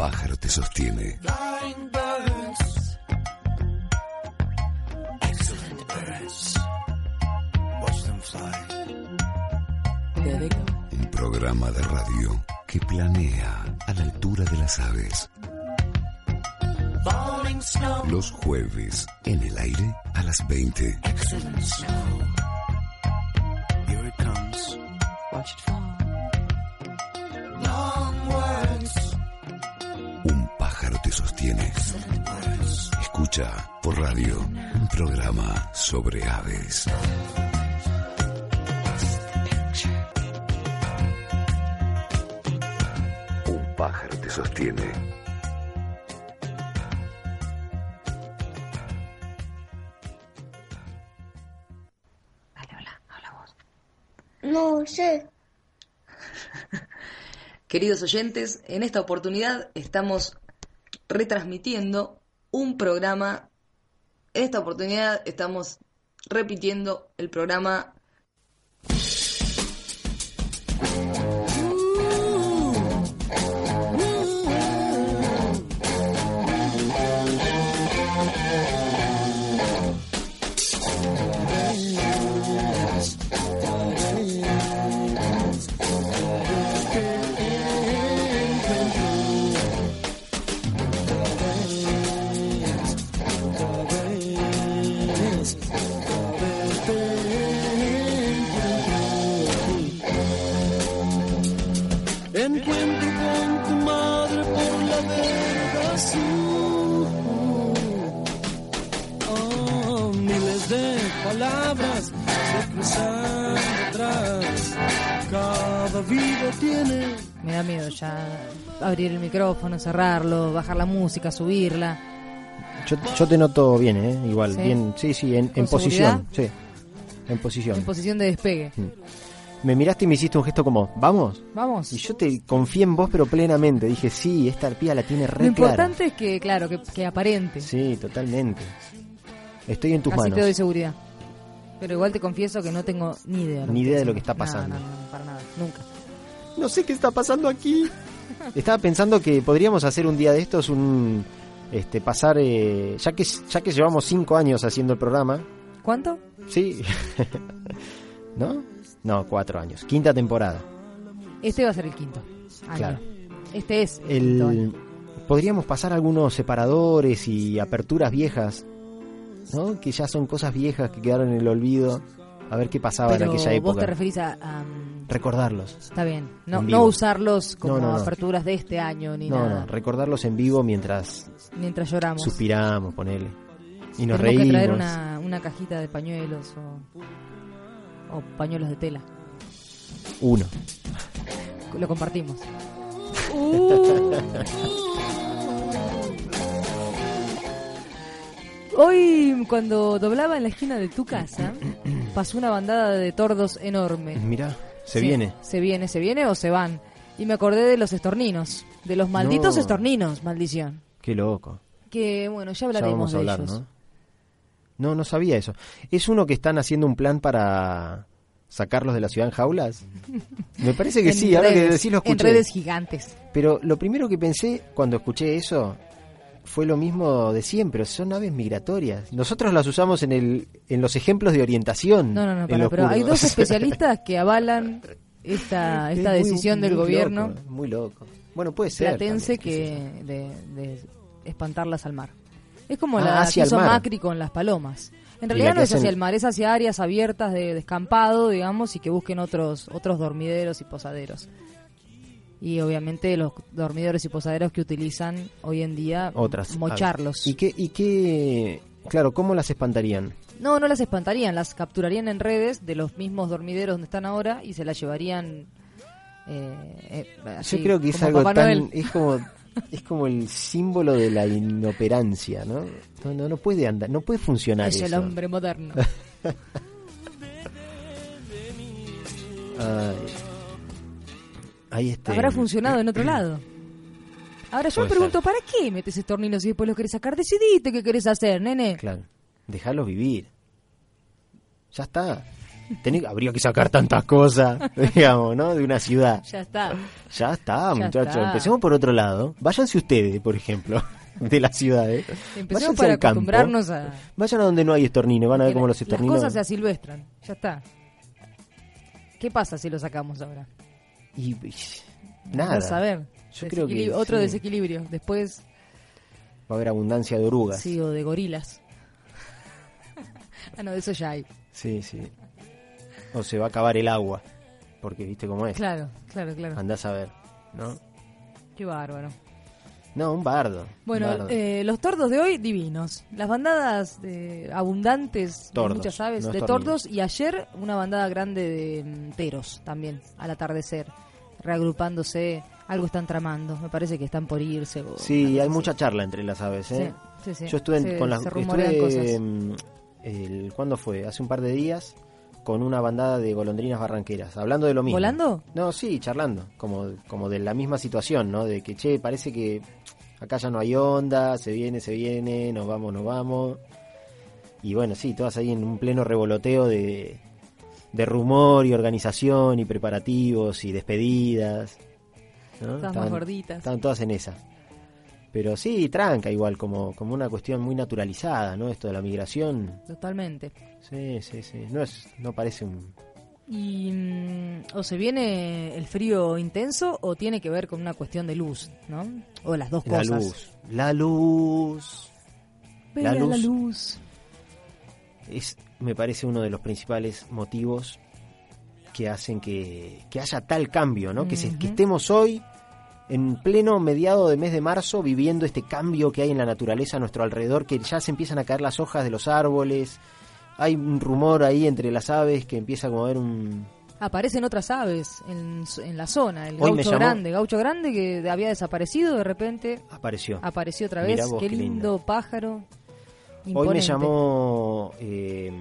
Pájaro te sostiene. Un programa de radio que planea a la altura de las aves. Los jueves en el aire a las 20. Un te sostiene. Escucha por radio un programa sobre aves. Un pájaro te sostiene. No sé. Queridos oyentes, en esta oportunidad estamos retransmitiendo un programa. En esta oportunidad estamos repitiendo el programa micrófono, cerrarlo, bajar la música, subirla. Yo, yo te noto bien, ¿eh? Igual, ¿Sí? bien, sí, sí, en, ¿Con en posición, sí, en posición. En posición de despegue. Me miraste y me hiciste un gesto como, ¿vamos? Vamos. Y yo te confié en vos, pero plenamente. Dije, sí, esta arpía la tiene Lo re clara. importante es que, claro, que, que aparente. Sí, totalmente. Estoy en tus Así manos. te doy seguridad. Pero igual te confieso que no tengo ni idea. Ni idea de lo que está está pasando. No, no, no, para nada, nunca. No sé qué está pasando aquí. Estaba pensando que podríamos hacer un día de estos un este pasar eh, ya que ya que llevamos cinco años haciendo el programa, ¿Cuánto? sí, ¿no? No, cuatro años, quinta temporada. Este va a ser el quinto. año. Claro. Este es el, quinto año. El podríamos pasar algunos separadores y aperturas viejas, ¿no? Que ya son cosas viejas que quedaron en el olvido. A ver qué pasaba Pero en aquella vos época. te referís a... mm, Recordarlos. está bien. No, usarlos como No, no, no. aperturas de este año ni nada. no, recordarlos en vivo mientras Mientras lloramos. suspiramos, ponele. Y nos Tenemos reímos. que traer una, una cajita de pañuelos o, o pañuelos de tela. Uno. Lo compartimos. Hoy, cuando doblaba en la esquina de tu casa, pasó una bandada de tordos enorme. Mira, se Sí, viene. Se viene, se viene o se van. Y me acordé de los estorninos. De los malditos No. estorninos, maldición. Qué loco. Que, bueno, ya Ya hablaremos vamos a de hablar, ellos. ¿no? No, no sabía eso. ¿Es uno que están haciendo un plan para sacarlos de la ciudad en jaulas? Me parece que En sí, ahora que decís lo En escuché. redes gigantes. Pero lo primero que pensé cuando escuché eso fue lo mismo de siempre, son aves migratorias. Nosotros las usamos en el en los ejemplos de orientación. No, no, no, pero hay dos especialistas que avalan esta, Es esta muy- decisión del muy gobierno loco, muy loco. Bueno, puede ser. platense también, que de, de espantarlas al mar. Es como Ah, la que hizo. Macri con las palomas. En realidad no es hacia el mar, es hacia áreas abiertas de descampado, digamos, y que busquen otros otros dormideros y posaderos. Y obviamente los dormidores y posaderos que utilizan hoy en día, Otras. mocharlos. ¿Y qué, ¿Y qué, claro, cómo las espantarían? No, no las espantarían, las capturarían en redes de los mismos dormideros donde están ahora y se las llevarían. eh, eh, así, Yo creo que es como algo Papá tan, Noel. es como, es como el símbolo de la inoperancia, ¿no? No, no, no puede andar, no puede funcionar Es eso. el hombre moderno. Ay. Ahí este. Habrá funcionado en otro lado. Ahora yo me pregunto, ¿para qué metes estorninos y después los querés sacar? Decidiste qué querés hacer, nene. Claro, dejarlos vivir. Ya está. Tenés- habría que sacar tantas cosas, digamos, ¿no? De una ciudad. Ya está. Ya está, muchachos. está. Empecemos por otro lado. Váyanse ustedes, por ejemplo, de las ciudades. Empecemos Váyanse para al campo. acostumbrarnos a Vayan a donde no hay estornino, van a ver cómo los las estorninos. cosas se asilvestran. Ya está. ¿Qué pasa si lo sacamos ahora? Y, y, nada. Vas a ver. Yo creo que Otro sí. desequilibrio. Después, Va a haber abundancia de orugas. sí, o de gorilas. ah, no, de eso ya hay. sí, sí. O se va a acabar el agua. Porque viste cómo es. Claro, claro, claro. Andás a ver, ¿no? Qué bárbaro. No, un bardo. un Bueno, bardo. eh, los tordos de hoy, divinos. Las bandadas eh, abundantes Tordos, de muchas aves, no de tordos, y ayer una bandada grande de mm, teros también, al atardecer, reagrupándose. Algo están tramando, me parece que están por irse. o Sí, hay mucha charla entre las aves, ¿eh? Sí, sí, sí. Yo estuve en- Se- con las estuve, mm, el, ¿cuándo fue? Hace un par de días con una bandada de golondrinas barranqueras, hablando de lo mismo. ¿Volando? No, sí, charlando, como como de la misma situación, ¿no? De que che, parece que acá ya no hay onda, se viene, se viene, nos vamos, nos vamos. Y bueno, sí, todas ahí en un pleno revoloteo de de rumor y organización y preparativos y despedidas. ¿no? Todas más Estaban- gorditas. Estaban todas en esa. Pero sí, tranca igual, como, como una cuestión muy naturalizada, ¿no? Esto de la migración. Totalmente. Sí, sí, sí. No, es, no parece un... Y mm, o se viene el frío intenso o tiene que ver con una cuestión de luz, ¿no? O las dos La cosas. luz. La luz. La luz. la luz. Es, me parece uno de los principales motivos que hacen que, que haya tal cambio, ¿no? que, se- que estemos hoy en pleno mediado de mes de marzo viviendo este cambio que hay en la naturaleza a nuestro alrededor, que ya se empiezan a caer las hojas de los árboles, hay un rumor ahí entre las aves que empieza como a haber un... Aparecen otras aves en, en la zona. El Hoy gaucho grande, gaucho grande que había desaparecido, de repente apareció. apareció otra vez. vos, qué qué lindo lindo. pájaro. Hoy me llamó eh,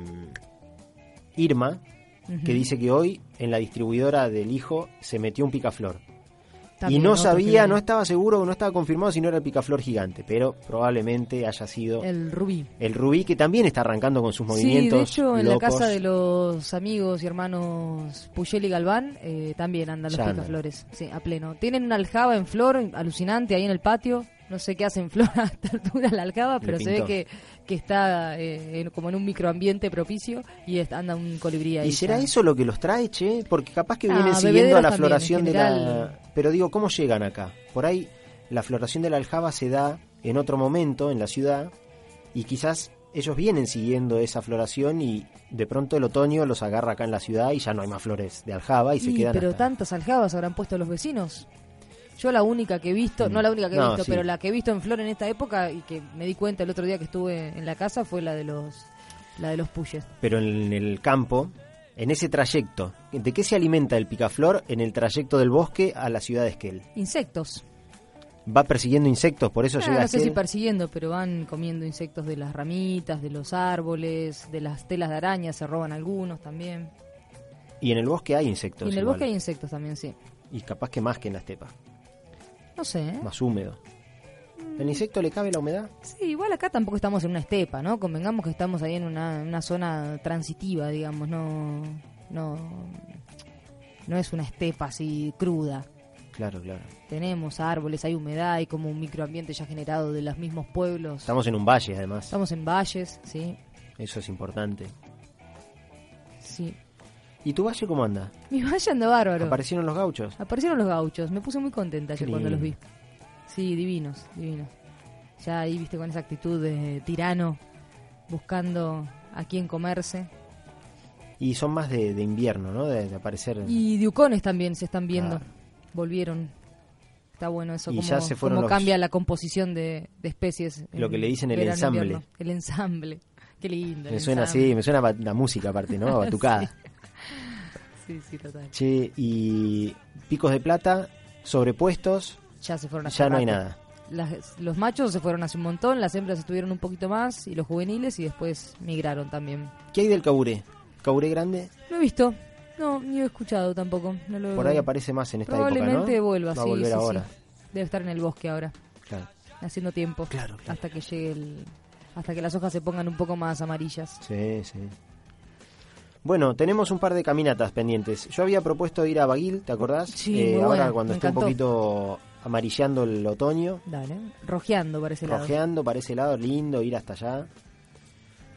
Irma, que dice que hoy en la distribuidora del hijo se metió un picaflor. También y no sabía, no estaba seguro, no estaba confirmado si no era el picaflor gigante, pero probablemente haya sido el, El rubí. rubí que también está arrancando con sus Sí, movimientos. de hecho, en la casa de los amigos y hermanos Puyel y Galván eh, también andan los Ya andan. picaflores, sí, a pleno. Tienen una aljaba en flor alucinante ahí en el patio. No sé qué hace en flor a esta altura la aljaba, pero se ve que, que está eh, en- como en un microambiente propicio y est- anda un colibrí ahí. ¿Y será eso lo que los trae, che? Porque capaz que Ah, vienen siguiendo a la también, floración en de la... general. Pero digo, ¿cómo llegan acá? Por ahí la floración de la aljaba se da en otro momento en la ciudad y quizás ellos vienen siguiendo esa floración y de pronto el otoño los agarra acá en la ciudad y ya no hay más flores de aljaba y se quedan pero hasta- tantas aljabas habrán puesto los vecinos. Yo la única que he visto, Mm. no la única que he No, visto, sí. pero la que he visto en flor en esta época y que me di cuenta el otro día que estuve en la casa fue la de los la de los puyes. pero en el campo, en ese trayecto, ¿de qué se alimenta el picaflor en el trayecto del bosque a la ciudad de Esquel? Insectos. Va persiguiendo insectos, por eso Ah, llega a no sé si persiguiendo, pero van comiendo insectos de las ramitas, de los árboles, de las telas de araña, se roban algunos también. Y en el bosque hay insectos. y en el igual. bosque hay insectos también, sí. Y capaz que más que en la estepa, No sé, ¿eh? más húmedo. ¿El insecto le cabe la humedad? Sí, igual acá tampoco estamos en una estepa, ¿no? Convengamos que estamos ahí en una, una zona transitiva, digamos, no, no, no es una estepa así cruda. Claro, claro. Tenemos árboles, hay humedad, hay como un microambiente ya generado de los mismos pueblos. Estamos en un valle, además. Estamos en valles, sí, Eso es importante. sí. ¿Y tu valle cómo anda? Mi valle anda bárbaro. ¿Aparecieron los gauchos? Aparecieron los gauchos, me puse muy contenta ayer cuando los vi. Sí, divinos, divinos. Ya ahí viste con esa actitud de tirano, buscando a quién comerse. Y son más de, de invierno, ¿no? De, de aparecer. Y diucones también se están viendo. Claro. Volvieron Está bueno eso, Y como, ya se fueron como los- cambia la composición de, de especies. Lo que le dicen el ensamble. invierno. El ensamble. Qué lindo. Me suena ensamble. así, me suena la música aparte, ¿no? Batucada. Sí, sí, total. Che, y picos de plata, sobrepuestos, Ya se fueron hace ya no hay nada. Las- los machos se fueron hace un montón, las hembras estuvieron un poquito más y los juveniles y después migraron también. ¿Qué hay del caburé? ¿Caburé grande? No he visto, no, ni he escuchado tampoco. No lo- Por ahí aparece más en esta época, ¿no? Probablemente vuelva, Va a sí, volver sí, ahora. sí. Debe estar en el bosque ahora, Claro. haciendo tiempo. Claro, claro. Hasta que llegue el... Hasta que las hojas se pongan un poco más amarillas. Sí, sí. Bueno, tenemos un par de caminatas pendientes. Yo había propuesto ir a Baguil, ¿te acordás? Sí, Eh, muy ahora buena, cuando esté un poquito amarillando el otoño, Dale, rojeando para ese lado. rojeando para ese lado, lindo ir hasta allá.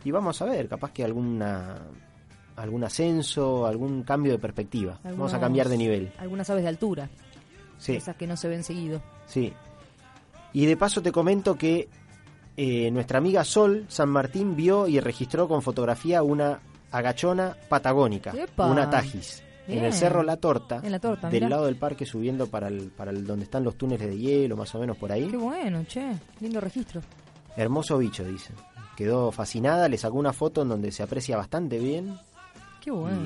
Y vamos a ver, capaz que alguna algún ascenso, algún cambio de perspectiva. Vamos a cambiar de nivel. Algunas aves de altura, Sí, esas que no se ven seguido. sí. Y de paso te comento que eh, nuestra amiga Sol San Martín vio y registró con fotografía una agachona patagónica, ¡Epa! una tajis, en el cerro La Torta, En la torta, del mirá. lado del parque subiendo para el, para el donde están los túneles de hielo, más o menos por ahí. Qué bueno, che, lindo registro. Hermoso bicho, dice. Quedó fascinada, le sacó una foto en donde se aprecia bastante bien. Qué bueno.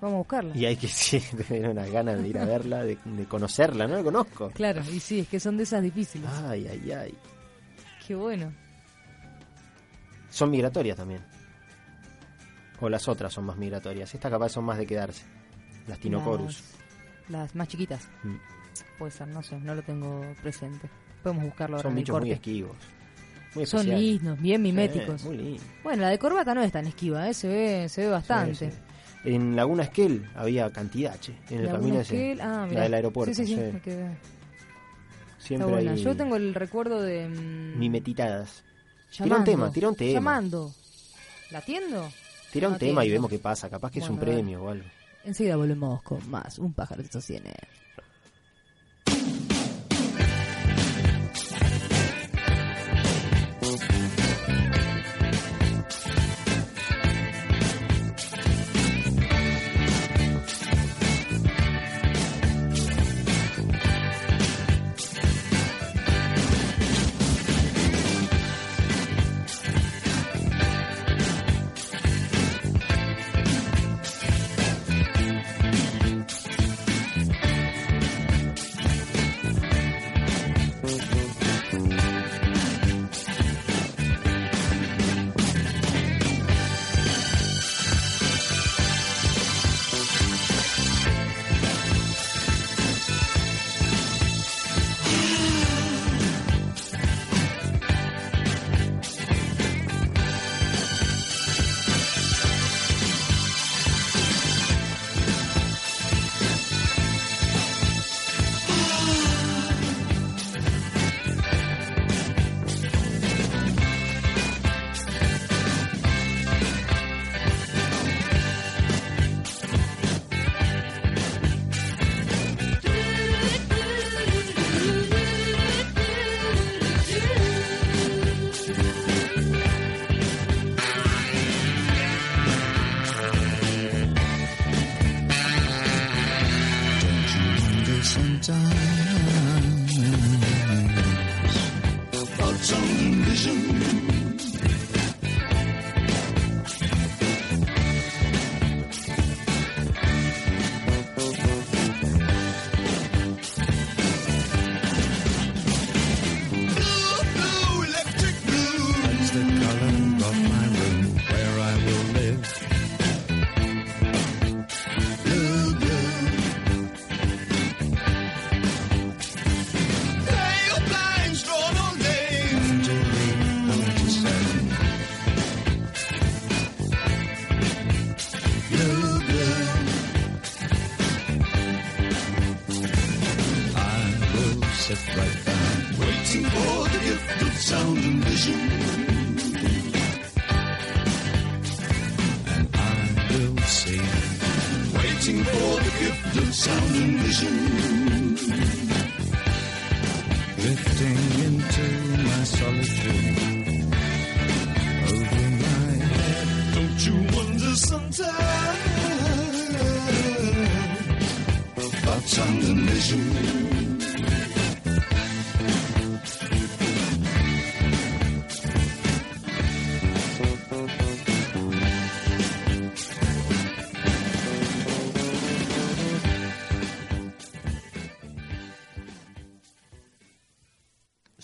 Vamos a buscarla. Y, y hay que sí, tener unas ganas de ir a verla, de, de conocerla, no la conozco. Claro, y sí, es que son de esas difíciles. Ay, ay, ay. Qué bueno. Son migratorias también. O las otras son más migratorias. Estas capaz son más de quedarse. Las Tinocorus. Las, las más chiquitas. Mm. Puede ser, no sé, no lo tengo presente. Podemos buscarlo ahora Son en el bichos muy esquivos. Muy Son especiales. lindos, bien miméticos. Muy lindos. Bueno, la de corbata no es tan esquiva, ¿eh? se ve, se ve bastante. Sí, sí. En Laguna Esquel había cantidad, che. En el camino ese. Esquel, ah, la del aeropuerto. Sí, sí, me Siempre Está buena. hay Yo tengo el recuerdo de. mm, mimetitadas. Tira un llamando. tema, tira un tema. Llamando. ¿La atiendo? Tira un tema y vemos qué pasa. Capaz que es un premio o algo. Enseguida volvemos con más. Un pájaro te sostiene.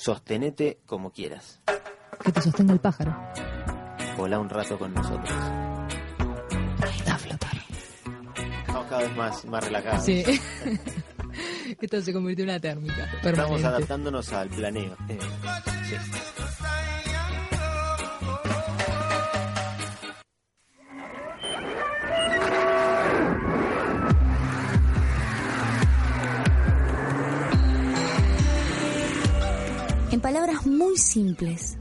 Sostenete como quieras. Que te sostenga el pájaro. Volá un rato con nosotros. Está a flotar. Estamos cada vez más, más relajados. Sí. Esto se convirtió en una térmica. Estamos Permanente. adaptándonos al planeo. Eh, sí. Simples,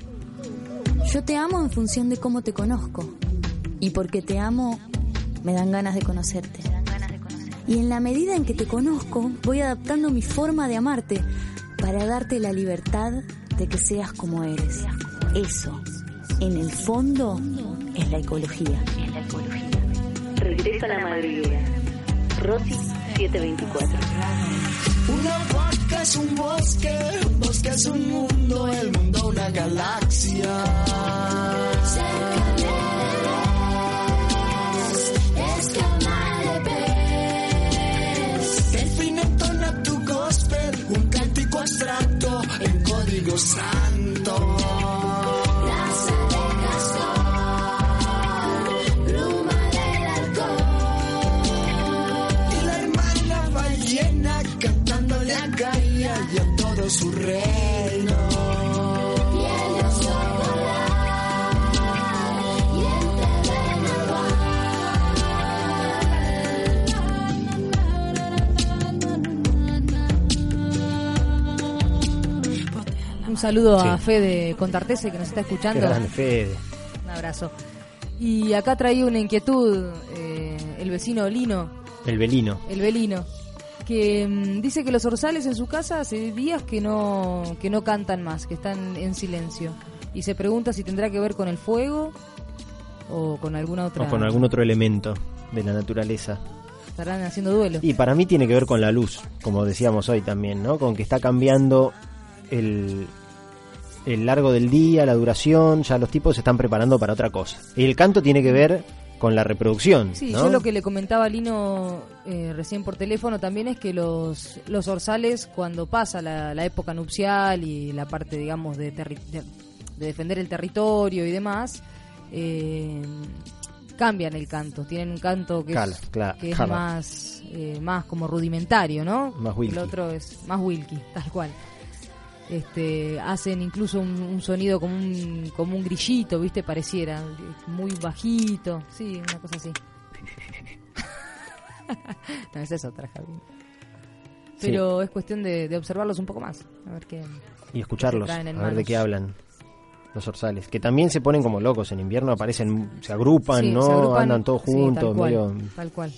yo te amo en función de cómo te conozco. Y porque te amo, me dan ganas de conocerte. Y en la medida en que te conozco, voy adaptando mi forma de amarte para darte la libertad de que seas como eres. Eso, en el fondo, es la ecología. Regreso a la madriguera. Rosy 724. Es un bosque, un bosque es un mundo, el mundo una galaxia. Todo su reino. Un saludo a. Fede Contartese que nos está Qué escuchando. grande, Fede. Un abrazo. Y acá traía una inquietud eh, el vecino Lino, El velino. el velino, que mm, dice que los orzales en su casa hace días que no, que no cantan más, que están en silencio. Y se pregunta si tendrá que ver con el fuego o con alguna otra... O con algún otro elemento de la naturaleza. Estarán haciendo duelo. Y para mí tiene que ver con la luz, como decíamos hoy también, ¿no? Con que está cambiando el, el largo del día, la duración, ya los tipos se están preparando para otra cosa. Y el canto tiene que ver con la reproducción, Sí, ¿no? yo lo que le comentaba a Lino eh, recién por teléfono también es que los, los orzales, cuando pasa la, la época nupcial y la parte, digamos, de, terri- de, de defender el territorio y demás, eh, cambian el canto. Tienen un canto que Cala, es, cla- que es más, eh, más como rudimentario, ¿no? Más wilky. El otro es más wilky, tal cual. Este, hacen incluso un, un sonido como un, como un grillito, ¿viste? Pareciera, muy bajito, sí, una cosa así. no, esa es otra, Javi. Pero es cuestión de, de observarlos un poco más, a ver qué... Y escucharlos, a ver de qué hablan los orzales. Que también se ponen como locos en invierno, aparecen, se agrupan, Sí, ¿no? se agrupan, Andan todos sí, juntos, tal cual, medio tal cual.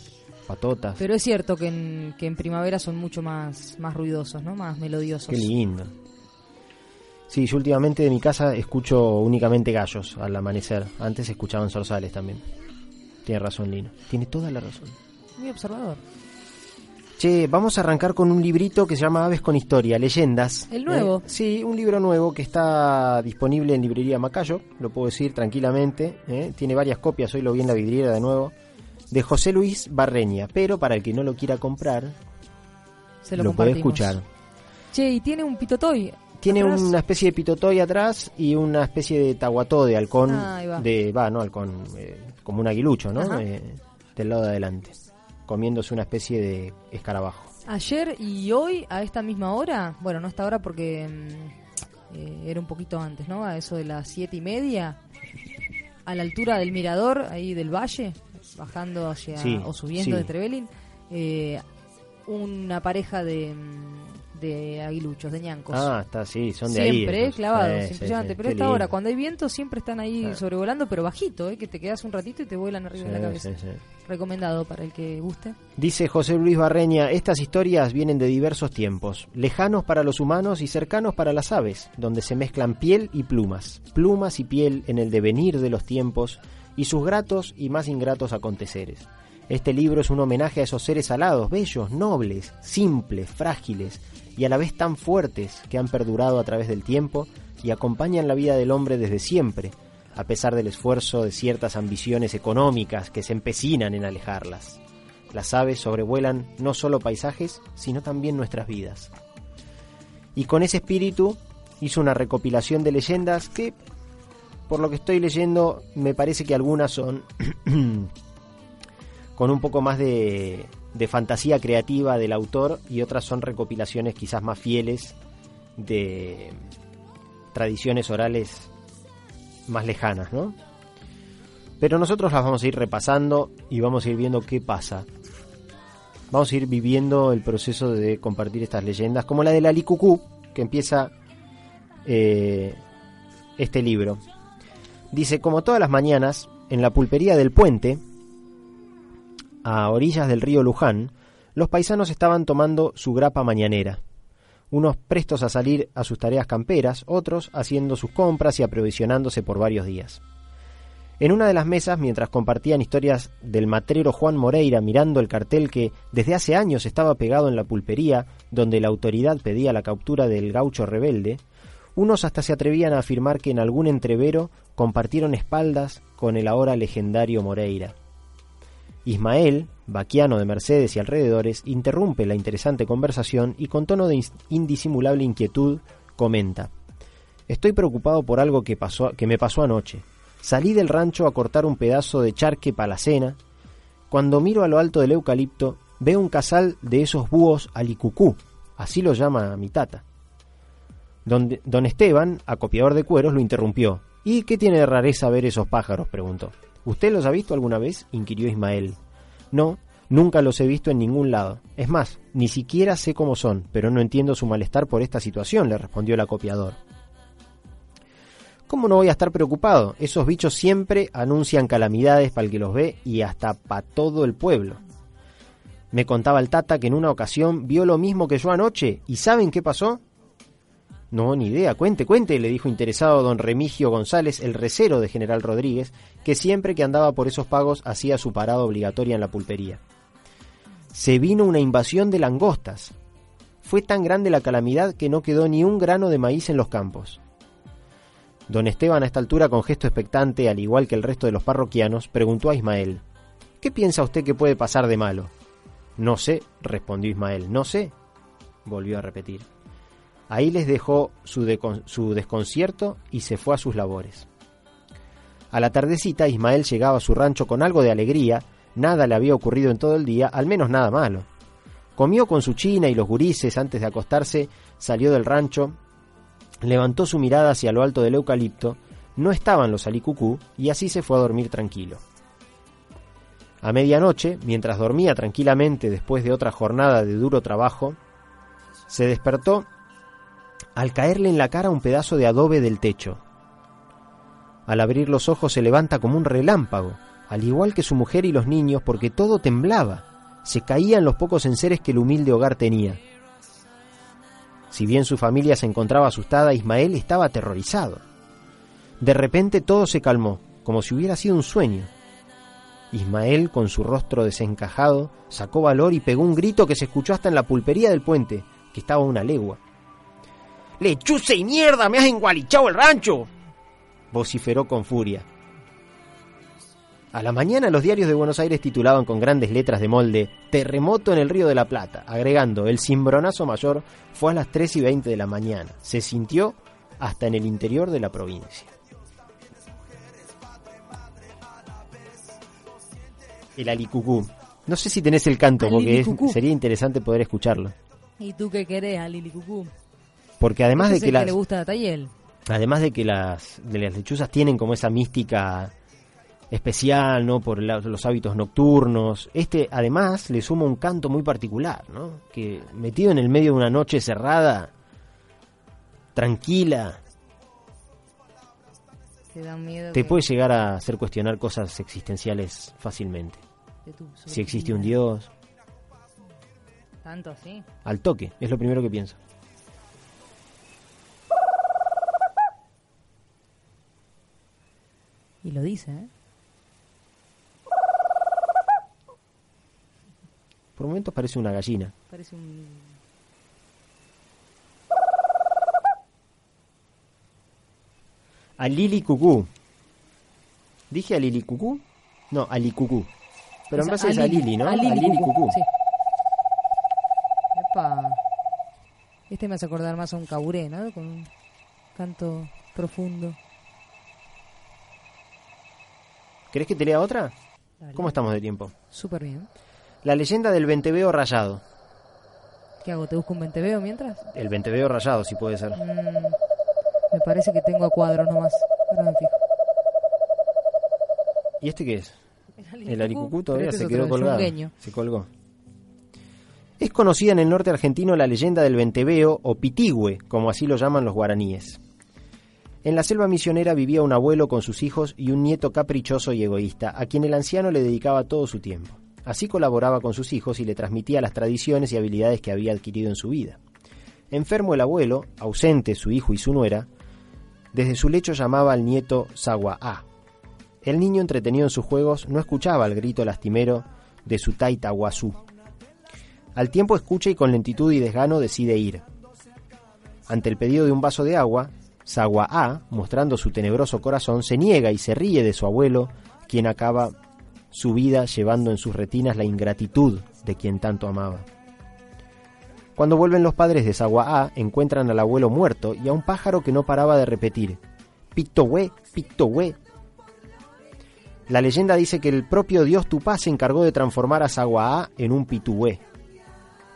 patotas. Pero es cierto que en, que en primavera son mucho más, más ruidosos, ¿no? Más melodiosos. Qué lindo. Sí, yo últimamente de mi casa escucho únicamente gallos al amanecer. Antes escuchaban zorzales también. Tiene razón, Lino. Tiene toda la razón. Muy observador. Che, vamos a arrancar con un librito que se llama Aves con Historia, Leyendas. ¿El nuevo? Eh, sí, un libro nuevo que está disponible en librería Macayo, lo puedo decir tranquilamente. eh. Tiene varias copias, hoy lo vi en la vidriera de nuevo. De José Luis Barreña, pero para el que no lo quiera comprar, Se lo, lo, puede escuchar. Che, y tiene un pitotoy. Tiene atrás. una especie de pitotoy atrás y una especie de tahuató de halcón, Ah, va. de va, no halcón, eh, como un aguilucho, ¿no? Eh, del lado de adelante, comiéndose una especie de escarabajo. Ayer y hoy, a esta misma hora, bueno, no a esta hora porque mm, eh, era un poquito antes, ¿no? A eso de las siete y media, a la altura del mirador, ahí del valle, bajando hacia, Sí, o subiendo sí. de Trevelin, eh, una pareja de, mm, de aguiluchos, de ñancos. Ah, está, sí, son de ahí. Siempre, eh, esos. clavados, Sí, impresionante. sí, Pero esta hora, cuando hay viento, siempre están ahí sobrevolando, pero bajito, ¿eh? que te quedas un ratito y te vuelan arriba de la cabeza. Recomendado para el que guste. Dice José Luis Barreña, estas historias vienen de diversos tiempos, lejanos para los humanos y cercanos para las aves, donde se mezclan piel y plumas, plumas y piel en el devenir de los tiempos y sus gratos y más ingratos aconteceres. Este libro es un homenaje a esos seres alados, bellos, nobles, simples, frágiles y a la vez tan fuertes que han perdurado a través del tiempo y acompañan la vida del hombre desde siempre, a pesar del esfuerzo de ciertas ambiciones económicas que se empecinan en alejarlas. Las aves sobrevuelan no solo paisajes, sino también nuestras vidas. Y con ese espíritu hizo una recopilación de leyendas que, por lo que estoy leyendo, me parece que algunas son con un poco más de, de fantasía creativa del autor y otras son recopilaciones quizás más fieles de tradiciones orales más lejanas, ¿no? Pero nosotros las vamos a ir repasando y vamos a ir viendo qué pasa. Vamos a ir viviendo el proceso de compartir estas leyendas, como la de la Licucú, que empieza eh, este libro. Dice, como todas las mañanas, en la pulpería del puente, a orillas del río Luján, los paisanos estaban tomando su grapa mañanera. Unos prestos a salir a sus tareas camperas, otros haciendo sus compras y aprovisionándose por varios días. En una de las mesas, mientras compartían historias del matrero Juan Moreira mirando el cartel que desde hace años estaba pegado en la pulpería, donde la autoridad pedía la captura del gaucho rebelde, unos hasta se atrevían a afirmar que en algún entrevero compartieron espaldas con el ahora legendario Moreira. Ismael, vaquiano de Mercedes y alrededores, interrumpe la interesante conversación y con tono de indisimulable inquietud comenta: Estoy preocupado por algo que, pasó, que me pasó anoche. Salí del rancho a cortar un pedazo de charque para la cena. Cuando miro a lo alto del eucalipto, veo un casal de esos búhos alicucú, así lo llama mi tata. Don, don Esteban, acopiador de cueros, lo interrumpió. ¿Y qué tiene de rareza ver esos pájaros? preguntó. ¿Usted los ha visto alguna vez? inquirió Ismael. No, nunca los he visto en ningún lado. Es más, ni siquiera sé cómo son, pero no entiendo su malestar por esta situación, le respondió el acopiador. ¿Cómo no voy a estar preocupado? Esos bichos siempre anuncian calamidades para el que los ve y hasta para todo el pueblo. Me contaba el Tata que en una ocasión vio lo mismo que yo anoche. ¿Y saben qué pasó? No, ni idea. Cuente, cuente, le dijo interesado don Remigio González, el recero de General Rodríguez, que siempre que andaba por esos pagos hacía su parada obligatoria en la pulpería. Se vino una invasión de langostas. Fue tan grande la calamidad que no quedó ni un grano de maíz en los campos. Don Esteban, a esta altura, con gesto expectante, al igual que el resto de los parroquianos, preguntó a Ismael, ¿Qué piensa usted que puede pasar de malo? No sé, respondió Ismael, no sé, volvió a repetir. Ahí les dejó su, desconcierto y se fue a sus labores. A la tardecita Ismael llegaba a su rancho con algo de alegría, nada le había ocurrido en todo el día, al menos nada malo. Comió con su china y los gurises antes de acostarse, salió del rancho, levantó su mirada hacia lo alto del eucalipto, no estaban los alicucú y así se fue a dormir tranquilo. A medianoche, mientras dormía tranquilamente después de otra jornada de duro trabajo, se despertó al caerle en la cara un pedazo de adobe del techo. Al abrir los ojos se levanta como un relámpago, al igual que su mujer y los niños, porque todo temblaba, se caían los pocos enseres que el humilde hogar tenía. Si bien su familia se encontraba asustada, Ismael estaba aterrorizado. De repente todo se calmó, como si hubiera sido un sueño. Ismael, con su rostro desencajado, sacó valor y pegó un grito que se escuchó hasta en la pulpería del puente, que estaba a una legua. ¡Lechuza y mierda! ¡Me has engualichado el rancho! vociferó con furia. A la mañana los diarios de Buenos Aires titulaban con grandes letras de molde Terremoto en el Río de la Plata, agregando el cimbronazo mayor fue a las 3 y 20 de la mañana. Se sintió hasta en el interior de la provincia. El alicucú. No sé si tenés el canto, porque sería interesante poder escucharlo. ¿Y tú qué querés, Alilicucú? Porque además de que, las, le gusta. Además de que las, de las lechuzas tienen como esa mística especial, ¿no? Por los hábitos nocturnos. Este, además, le suma un canto muy particular, ¿no? Que metido en el medio de una noche cerrada, tranquila, te, puede llegar a hacer cuestionar cosas existenciales fácilmente. Si existe un Dios. Tanto así. Al toque, es lo primero que pienso. Y lo dice, ¿eh? Por momentos parece una gallina. Parece un... Alili Cucú. ¿Dije Alili Cucú? No, Ali Cucú. Pero en base es Alili, ¿no? Alili, Cucú. Sí. Epa. Este me hace acordar más a un caburé, ¿no? Con canto profundo. ¿Querés que te lea otra? ¿Cómo estamos de tiempo? Súper bien. La leyenda del venteveo rayado. ¿Qué hago? ¿Te busco un venteveo mientras? El venteveo rayado, si puede ser. Mm, me parece que tengo a cuadros nomás. Ahora me fijo. ¿Y este qué es? El Pero todavía este se es quedó colgado. Se colgó. Es conocida en el norte argentino la leyenda del venteveo o pitigüe, como así lo llaman los guaraníes. En la selva misionera vivía un abuelo con sus hijos y un nieto caprichoso y egoísta, a quien el anciano le dedicaba todo su tiempo. Así colaboraba con sus hijos y le transmitía las tradiciones y habilidades que había adquirido en su vida. Enfermo el abuelo, ausente su hijo y su nuera, desde su lecho llamaba al nieto Zaguaá. El niño entretenido en sus juegos no escuchaba el grito lastimero de su taita guazú. Al tiempo escucha y con lentitud y desgano decide ir. Ante el pedido de un vaso de agua, Zaguaá, mostrando su tenebroso corazón, se niega y se ríe de su abuelo, quien acaba su vida llevando en sus retinas la ingratitud de quien tanto amaba. Cuando vuelven los padres de Zaguaá, encuentran al abuelo muerto y a un pájaro que no paraba de repetir: Pictohue, Pictohue. La leyenda dice que el propio dios Tupá se encargó de transformar a Zaguaá en un pituhue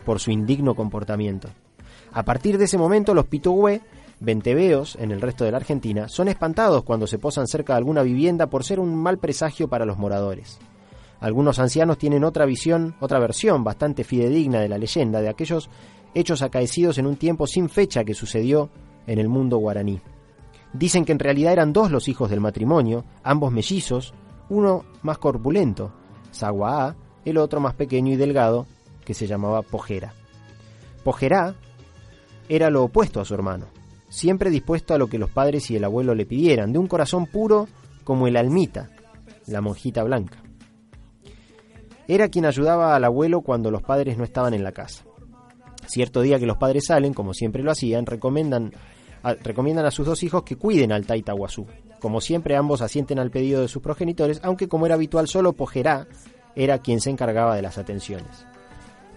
por su indigno comportamiento. A partir de ese momento, los pituhue, venteveos en el resto de la Argentina, son espantados cuando se posan cerca de alguna vivienda por ser un mal presagio para los moradores. Algunos ancianos tienen otra visión, otra versión bastante fidedigna de la leyenda de aquellos hechos acaecidos en un tiempo sin fecha que sucedió en el mundo guaraní. Dicen que en realidad eran dos los hijos del matrimonio, ambos mellizos, uno más corpulento, Zaguaá, el otro más pequeño y delgado, que se llamaba Pojera. Pojerá era lo opuesto a su hermano, siempre dispuesto a lo que los padres y el abuelo le pidieran, de un corazón puro como el almita, la monjita blanca. Era quien ayudaba al abuelo cuando los padres no estaban en la casa. Cierto día que los padres salen, como siempre lo hacían, recomiendan a, recomiendan a sus dos hijos que cuiden al Taitahuazú. Como siempre, ambos asienten al pedido de sus progenitores, aunque como era habitual, solo Pojerá era quien se encargaba de las atenciones.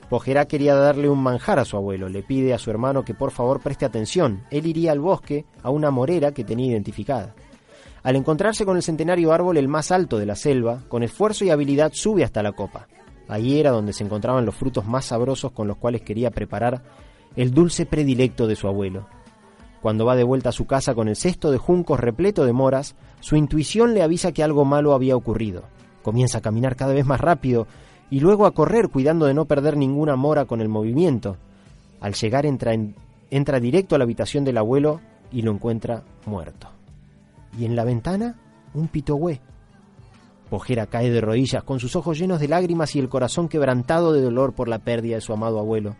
Pojerá quería darle un manjar a su abuelo, le pide a su hermano que por favor preste atención. Él iría al bosque a una morera que tenía identificada. Al encontrarse con el centenario árbol, el más alto de la selva, con esfuerzo y habilidad sube hasta la copa. Allí era donde se encontraban los frutos más sabrosos con los cuales quería preparar el dulce predilecto de su abuelo. Cuando va de vuelta a su casa con el cesto de juncos repleto de moras, su intuición le avisa que algo malo había ocurrido. Comienza a caminar cada vez más rápido y luego a correr cuidando de no perder ninguna mora con el movimiento. Al llegar entra, en- entra directo a la habitación del abuelo y lo encuentra muerto. Y en la ventana, un pitogüé. Pojera cae de rodillas con sus ojos llenos de lágrimas y el corazón quebrantado de dolor por la pérdida de su amado abuelo.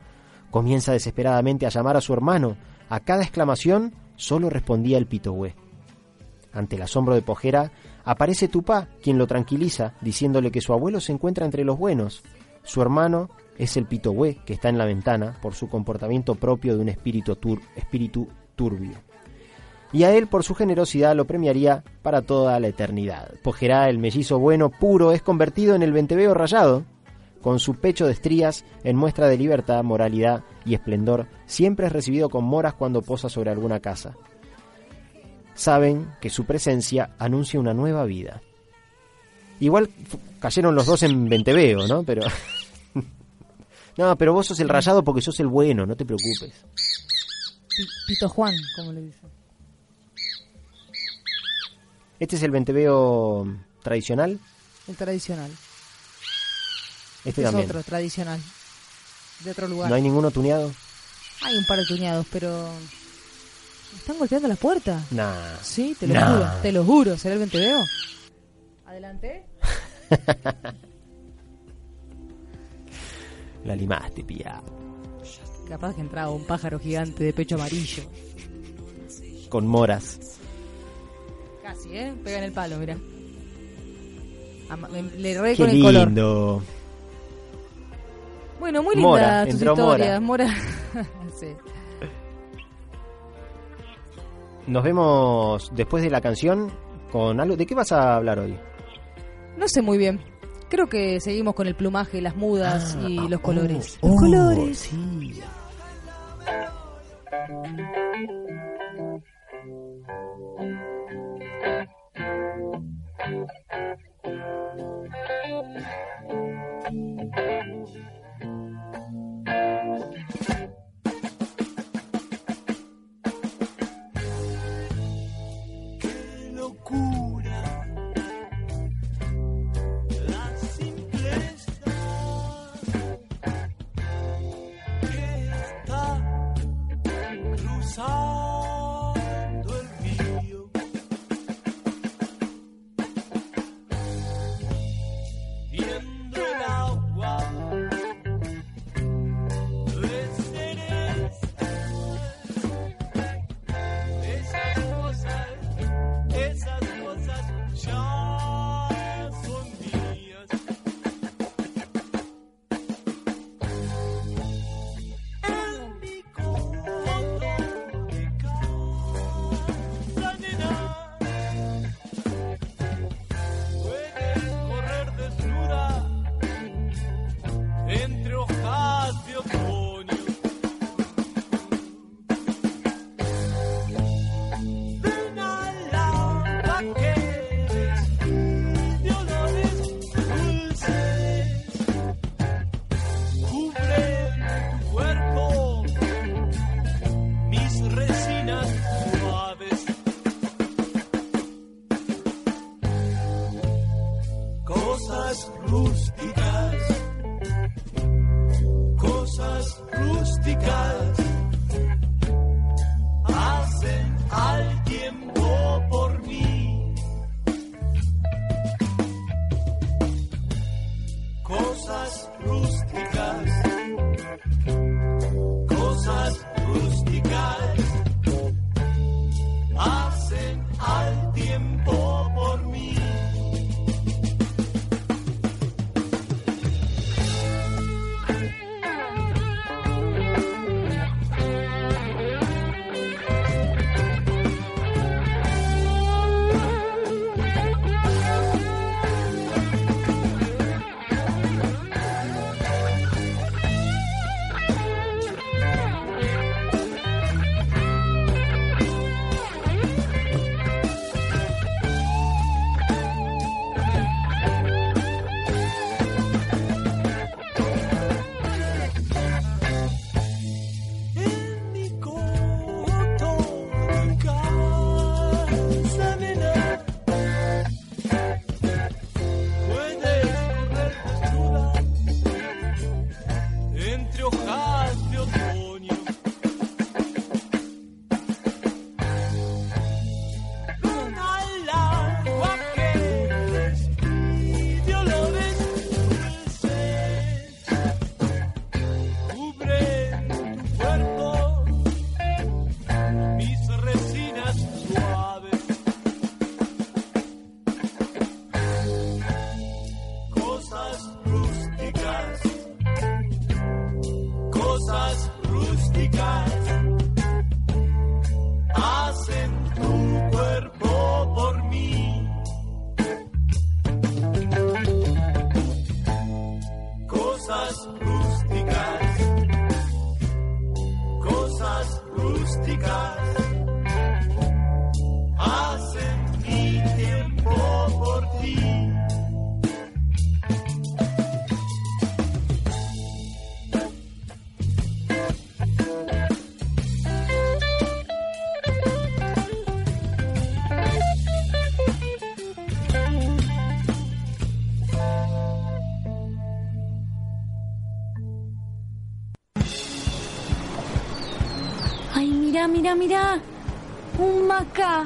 Comienza desesperadamente a llamar a su hermano. A cada exclamación solo respondía el pitogüé. Ante el asombro de Pojera, aparece Tupá, quien lo tranquiliza, diciéndole que su abuelo se encuentra entre los buenos. Su hermano es el pitogüé que está en la ventana por su comportamiento propio de un espíritu, tur- espíritu turbio. Y a él, por su generosidad, lo premiaría para toda la eternidad. Pojera, el mellizo bueno, puro, es convertido en el venteveo rayado, con su pecho de estrías en muestra de libertad, moralidad y esplendor, siempre es recibido con moras cuando posa sobre alguna casa. Saben que su presencia anuncia una nueva vida. Igual cayeron los dos en venteveo, ¿no? Pero... no, pero vos sos el rayado porque sos el bueno, no te preocupes. Pi- Pito Juan, como le dicen. Este es el venteveo tradicional. El tradicional. Este Este es también. otro, tradicional. De otro lugar. ¿No hay ninguno tuneado? Hay un par de tuñados, pero... ¿Están golpeando la puerta? Nah. Sí, te lo Nah. juro, te lo juro. ¿Será el venteveo? Adelante. La limaste, pía. Capaz que entraba un pájaro gigante de pecho amarillo. Con moras. Casi, ¿eh? Pega en el palo, mira. Le re Qué con el color. lindo. Bueno, muy lindas Mora, tus historias. Mora. sí. Nos vemos después de la canción con algo. ¿De qué vas a hablar hoy? No sé muy bien. Creo que seguimos con el plumaje, las mudas ah, y los oh, colores. Oh, colores. Sí. Mira, mira. Un maca.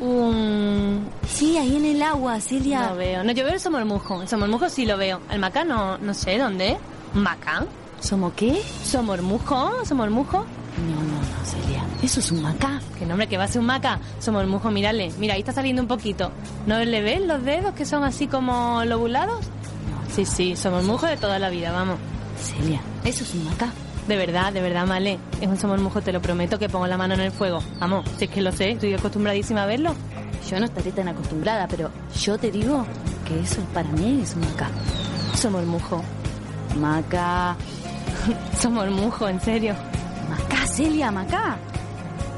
Un... Sí, ahí en el agua, Celia. No veo. No, yo veo el somormujo. El somormujo sí lo veo. El macá no, no sé dónde. ¿Macá? ¿Somos qué? ¿Somormujo? ¿Somormujo? No, no, no, Celia. Eso es un maca. Que nombre, que va a ser un maca. Somormujo, mírale. Mira, ahí está saliendo un poquito. ¿No le ves los dedos que son así como lobulados? Sí, sí, somormujo de toda la vida, vamos. Celia, eso es un maca. De verdad, de verdad, Male. Es un somormujo, te lo prometo, que pongo la mano en el fuego. Vamos, si es que lo sé, estoy acostumbradísima a verlo. Yo no estaré tan acostumbrada, pero yo te digo que eso para mí es un maca. Somormujo. Maca. Somormujo, en serio. Maca, Celia, maca.